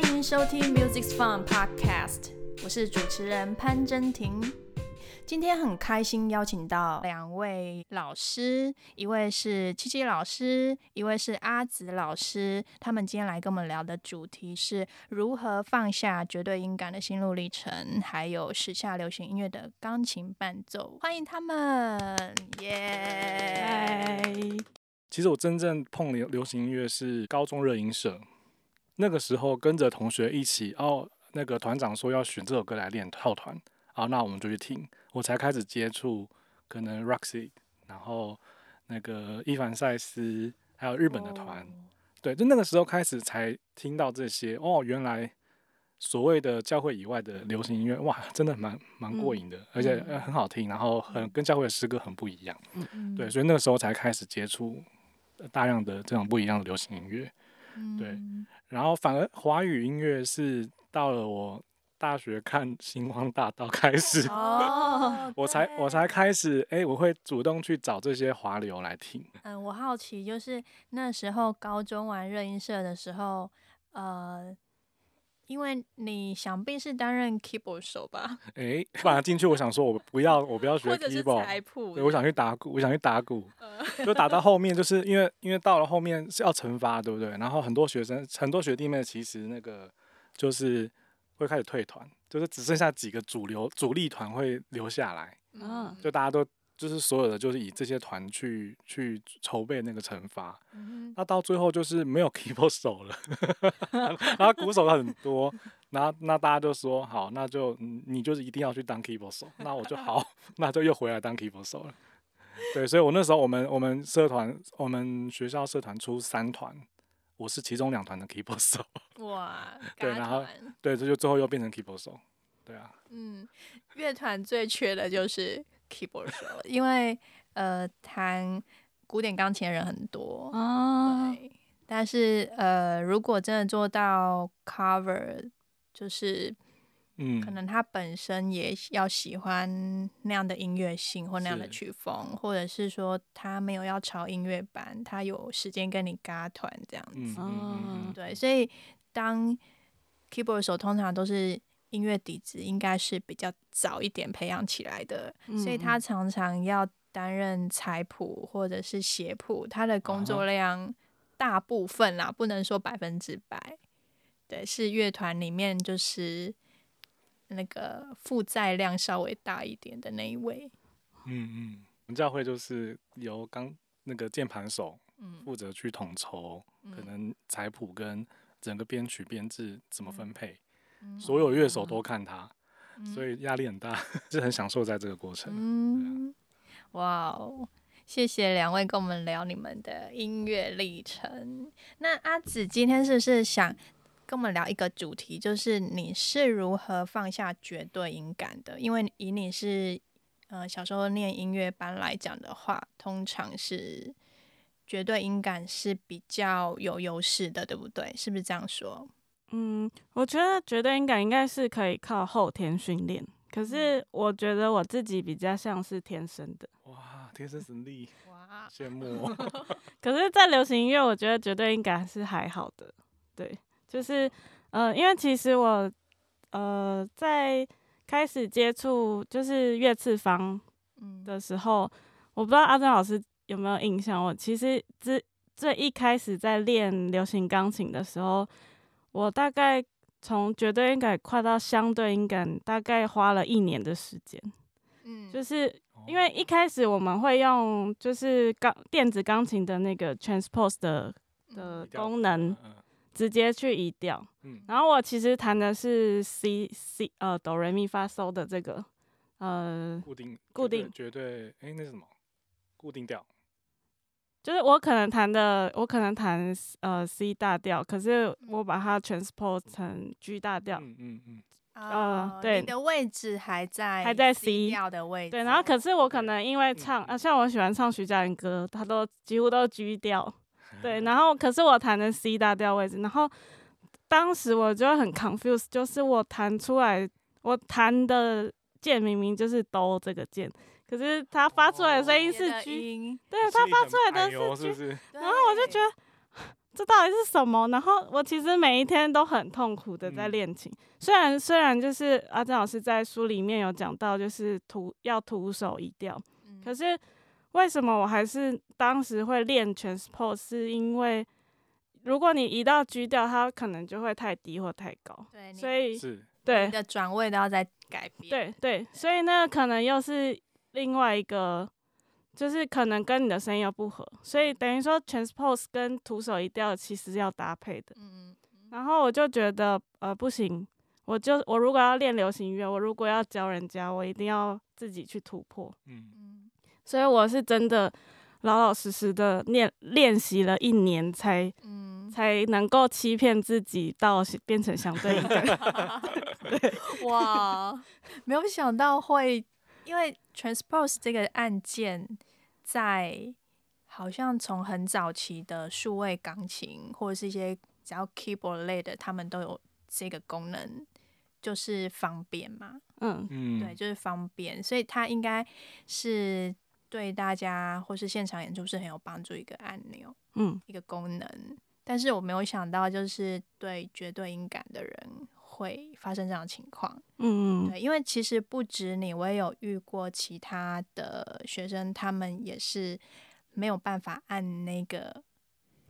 欢迎收听 Music Fun Podcast，我是主持人潘真婷。今天很开心邀请到两位老师，一位是七七老师，一位是阿紫老师。他们今天来跟我们聊的主题是如何放下绝对音感的心路历程，还有时下流行音乐的钢琴伴奏。欢迎他们，耶！其实我真正碰流流行音乐是高中热音社，那个时候跟着同学一起，哦，那个团长说要选这首歌来练套团，啊，那我们就去听。我才开始接触可能 Roxy，然后那个伊凡塞斯，还有日本的团，对，就那个时候开始才听到这些哦，原来所谓的教会以外的流行音乐，哇，真的蛮蛮过瘾的，而且很好听，然后很跟教会的诗歌很不一样，对，所以那个时候才开始接触大量的这种不一样的流行音乐，对，然后反而华语音乐是到了我。大学看星光大道开始，哦，我才我才开始，哎，我会主动去找这些华流来听。嗯，我好奇，就是那时候高中玩热音社的时候，呃，因为你想必是担任 keyboard 手吧？哎，本来进去，我想说，我不要，我不要学 keyboard，对，我想去打鼓，我想去打鼓，就打到后面，就是因为因为到了后面是要惩罚，对不对？然后很多学生，很多学弟妹其实那个就是。会开始退团，就是只剩下几个主流主力团会留下来，嗯，就大家都就是所有的就是以这些团去去筹备那个惩罚，那到最后就是没有 keyboard 手了，然后鼓手很多，那那大家就说好，那就你就是一定要去当 keyboard 手，那我就好，那就又回来当 keyboard 手了，对，所以我那时候我们我们社团我们学校社团出三团。我是其中两团的 keyboard 手，哇，对，然后对，这就最后又变成 keyboard 手，对啊，嗯，乐团最缺的就是 keyboard 手，因为呃，弹古典钢琴的人很多哦，对，但是呃，如果真的做到 cover，就是。嗯，可能他本身也要喜欢那样的音乐性或那样的曲风，或者是说他没有要朝音乐班，他有时间跟你嘎团这样子。嗯，对，所以当 keyboard 手通常都是音乐底子应该是比较早一点培养起来的，所以他常常要担任采谱或者是写谱，他的工作量大部分啦，不能说百分之百，对，是乐团里面就是。那个负载量稍微大一点的那一位，嗯嗯，我们教会就是由刚那个键盘手，嗯，负责去统筹，可能采谱跟整个编曲编制怎么分配，所有乐手都看他，所以压力很大，是很享受在这个过程。嗯，哇哦，谢谢两位跟我们聊你们的音乐历程。那阿紫今天是不是想？跟我们聊一个主题，就是你是如何放下绝对音感的？因为以你是呃小时候念音乐班来讲的话，通常是绝对音感是比较有优势的，对不对？是不是这样说？嗯，我觉得绝对音感应该是可以靠后天训练，可是我觉得我自己比较像是天生的。哇，天生神力！哇，羡慕。可是，在流行音乐，我觉得绝对音感是还好的，对。就是，呃，因为其实我，呃，在开始接触就是乐次方的时候，我不知道阿珍老师有没有印象。我其实之最一开始在练流行钢琴的时候，我大概从绝对音感跨到相对音感，大概花了一年的时间。嗯，就是因为一开始我们会用就是钢电子钢琴的那个 transpose 的的功能。直接去移调，嗯，然后我其实弹的是 C C 呃哆来咪发嗦的这个，呃，固定固定绝对，哎，那是什么固定调，就是我可能弹的，我可能弹呃 C 大调，可是我把它 transpose 成 G 大调，嗯嗯嗯，呃，对，你的位置还在还在 C 调的位置，对，然后可是我可能因为唱啊，像我喜欢唱徐佳莹歌，他都几乎都 G 调。对，然后可是我弹的 C 大调位置，然后当时我就很 confused，就是我弹出来，我弹的键明明就是哆这个键，可是它发出来的声音是 G，对，它发出来的是 G，然后我就觉得这到底是什么？然后我其实每一天都很痛苦的在练琴，虽然虽然就是阿珍老师在书里面有讲到，就是徒要徒手移调，可是为什么我还是当时会练 transpose？是因为如果你移到 G 调，它可能就会太低或太高，对，所以是。对。你的转位都要再改变。对对，所以那可能又是另外一个。就是可能跟你的声音又不合，所以等于说 transpose 跟徒手一调其实要搭配的。嗯然后我就觉得呃不行，我就我如果要练流行音乐，我如果要教人家，我一定要自己去突破。嗯嗯。所以我是真的老老实实的练练习了一年，才嗯才能够欺骗自己到变成相对应的。哇，没有想到会因为 transpose 这个按键。在好像从很早期的数位钢琴或者是一些只要 keyboard 类的，他们都有这个功能，就是方便嘛。嗯嗯，对，就是方便，所以它应该是对大家或是现场演出是很有帮助一个按钮，嗯，一个功能。但是我没有想到，就是对绝对音感的人。会发生这样的情况，嗯嗯，对，因为其实不止你，我也有遇过其他的学生，他们也是没有办法按那个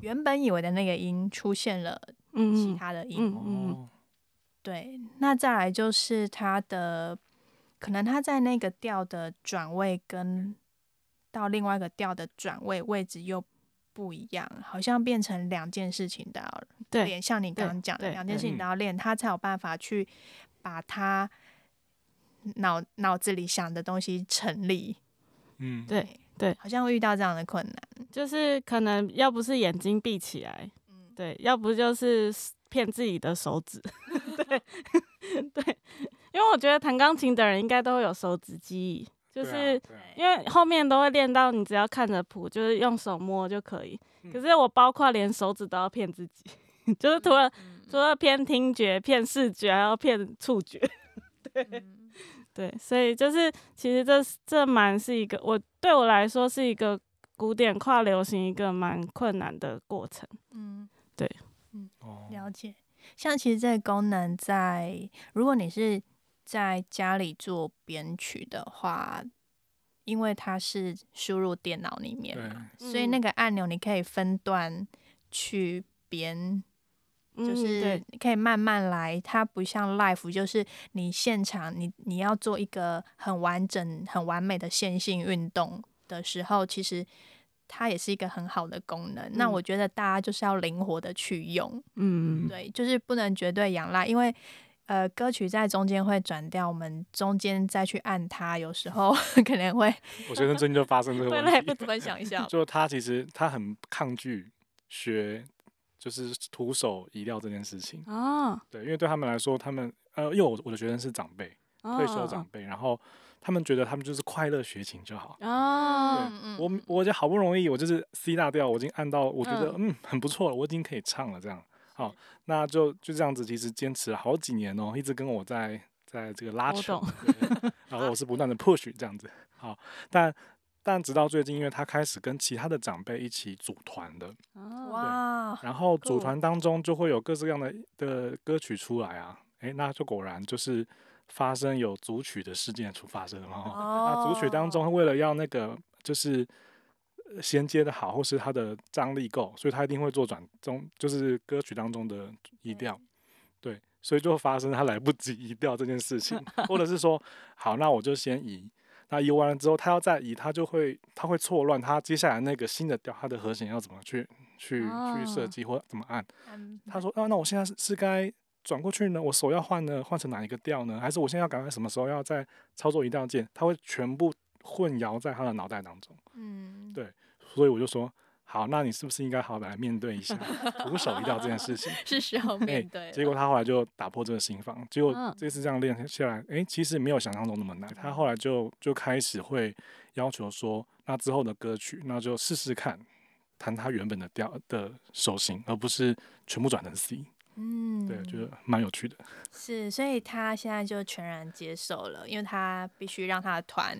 原本以为的那个音出现了其他的音，嗯对，那再来就是他的可能他在那个调的转位跟到另外一个调的转位位置又。不一样，好像变成两件事情都要练，像你刚刚讲的，两件事情都要练，他才有办法去把他脑脑子里想的东西成立。嗯，对对，好像会遇到这样的困难，就是可能要不是眼睛闭起来，嗯，对，要不就是骗自己的手指，对 对，因为我觉得弹钢琴的人应该都会有手指记忆。就是因为后面都会练到，你只要看着谱，就是用手摸就可以。可是我包括连手指都要骗自己，就是除了除了骗听觉、骗视觉，还要骗触觉。对对，所以就是其实这这蛮是一个我对我来说是一个古典跨流行一个蛮困难的过程。嗯，对，嗯，了解。像其实这个功能在，如果你是。在家里做编曲的话，因为它是输入电脑里面嘛，所以那个按钮你可以分段去编，就是可以慢慢来。它不像 live，就是你现场你你要做一个很完整、很完美的线性运动的时候，其实它也是一个很好的功能。那我觉得大家就是要灵活的去用，嗯，对，就是不能绝对仰赖，因为。呃，歌曲在中间会转调，我们中间再去按它，有时候 可能会。我学生最近就发生这个问题。不分享一下。就他其实他很抗拒学，就是徒手移调这件事情。哦。对，因为对他们来说，他们呃，因为我我的学生是长辈，退休长辈，然后他们觉得他们就是快乐学琴就好。哦。对，我我就好不容易，我就是 C 大调，我已经按到，我觉得嗯很不错了，我已经可以唱了这样。好，那就就这样子，其实坚持了好几年哦，一直跟我在在这个拉扯，然后我是不断的 push 这样子。好，但但直到最近，因为他开始跟其他的长辈一起组团的，哇，然后组团当中就会有各式各样的的歌曲出来啊，诶，那就果然就是发生有组曲的事件出发生了嘛。那组曲当中为了要那个就是。衔接的好，或是它的张力够，所以它一定会做转中，就是歌曲当中的移调，对，所以就发生他来不及移调这件事情，或者是说，好，那我就先移，那移完了之后，他要再移，他就会他会错乱，他接下来那个新的调，他的和弦要怎么去去去设计或怎么按？他说，啊，那我现在是是该转过去呢？我手要换呢？换成哪一个调呢？还是我现在要赶快什么时候要再操作移调键？他会全部混淆在他的脑袋当中，嗯，对。所以我就说，好，那你是不是应该好好来面对一下 徒手一调这件事情？是时候面对。结果他后来就打破这个心防，结果这次这样练下来，哎，其实没有想象中那么难。他后来就就开始会要求说，那之后的歌曲，那就试试看弹他原本的调的手型，而不是全部转成 C。嗯，对，觉得蛮有趣的。是，所以他现在就全然接受了，因为他必须让他的团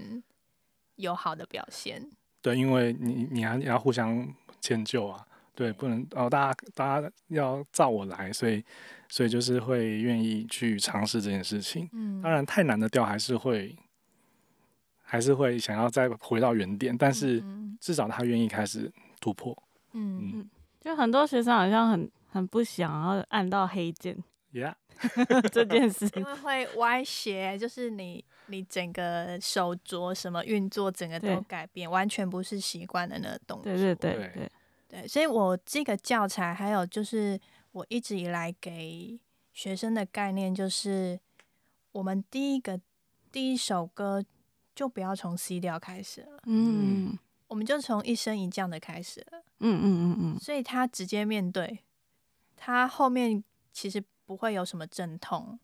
有好的表现。对，因为你你还你要互相迁就啊，对，不能哦，大家大家要照我来，所以所以就是会愿意去尝试这件事情。嗯，当然太难的调还是会还是会想要再回到原点，但是至少他愿意开始突破。嗯嗯，就很多学生好像很很不想要按到黑键，Yeah，这件事。因为会歪斜，就是你你整个手镯什么运作，整个都改变，完全不是习惯的那个动作。对对对对。对，所以我这个教材还有就是我一直以来给学生的概念就是，我们第一个第一首歌就不要从 C 调开始了，嗯，我们就从一升一降的开始了，嗯嗯嗯嗯，所以他直接面对，他后面其实不会有什么阵痛，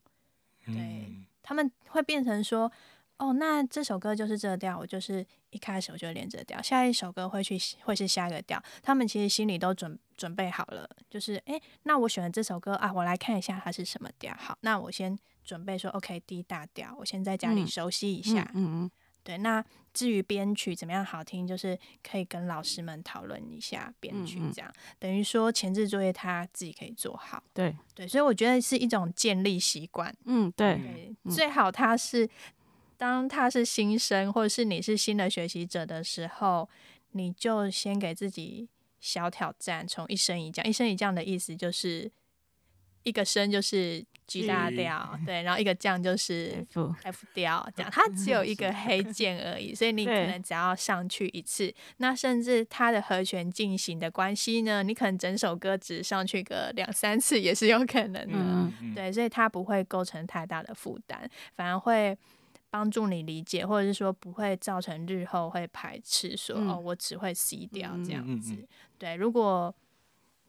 对他们会变成说。哦，那这首歌就是这调，我就是一开始我就连着调，下一首歌会去会是下一个调，他们其实心里都准准备好了，就是哎，那我选的这首歌啊，我来看一下它是什么调，好，那我先准备说 OK D 大调，我先在家里熟悉一下，嗯嗯，对，那至于编曲怎么样好听，就是可以跟老师们讨论一下编曲，这样。等于说前置作业他自己可以做好，对。对，所以我觉得是一种建立习惯，嗯对，最好他是。当他是新生，或者是你是新的学习者的时候，你就先给自己小挑战，从一升一降。一升一降的意思就是一个升就是 G 大调，对，然后一个降就是 F 调，这样。它只有一个 黑键而已，所以你可能只要上去一次，那甚至它的和弦进行的关系呢，你可能整首歌只上去个两三次也是有可能的，对，所以它不会构成太大的负担，反而会。帮助你理解，或者是说不会造成日后会排斥，说哦，我只会 C 掉这样子。对，如果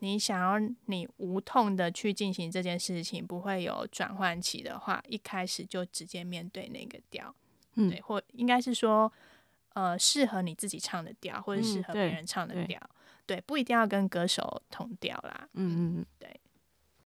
你想要你无痛的去进行这件事情，不会有转换期的话，一开始就直接面对那个调，对，或应该是说，呃，适合你自己唱的调，或者适合别人唱的调，对，不一定要跟歌手同调啦。嗯嗯嗯，对。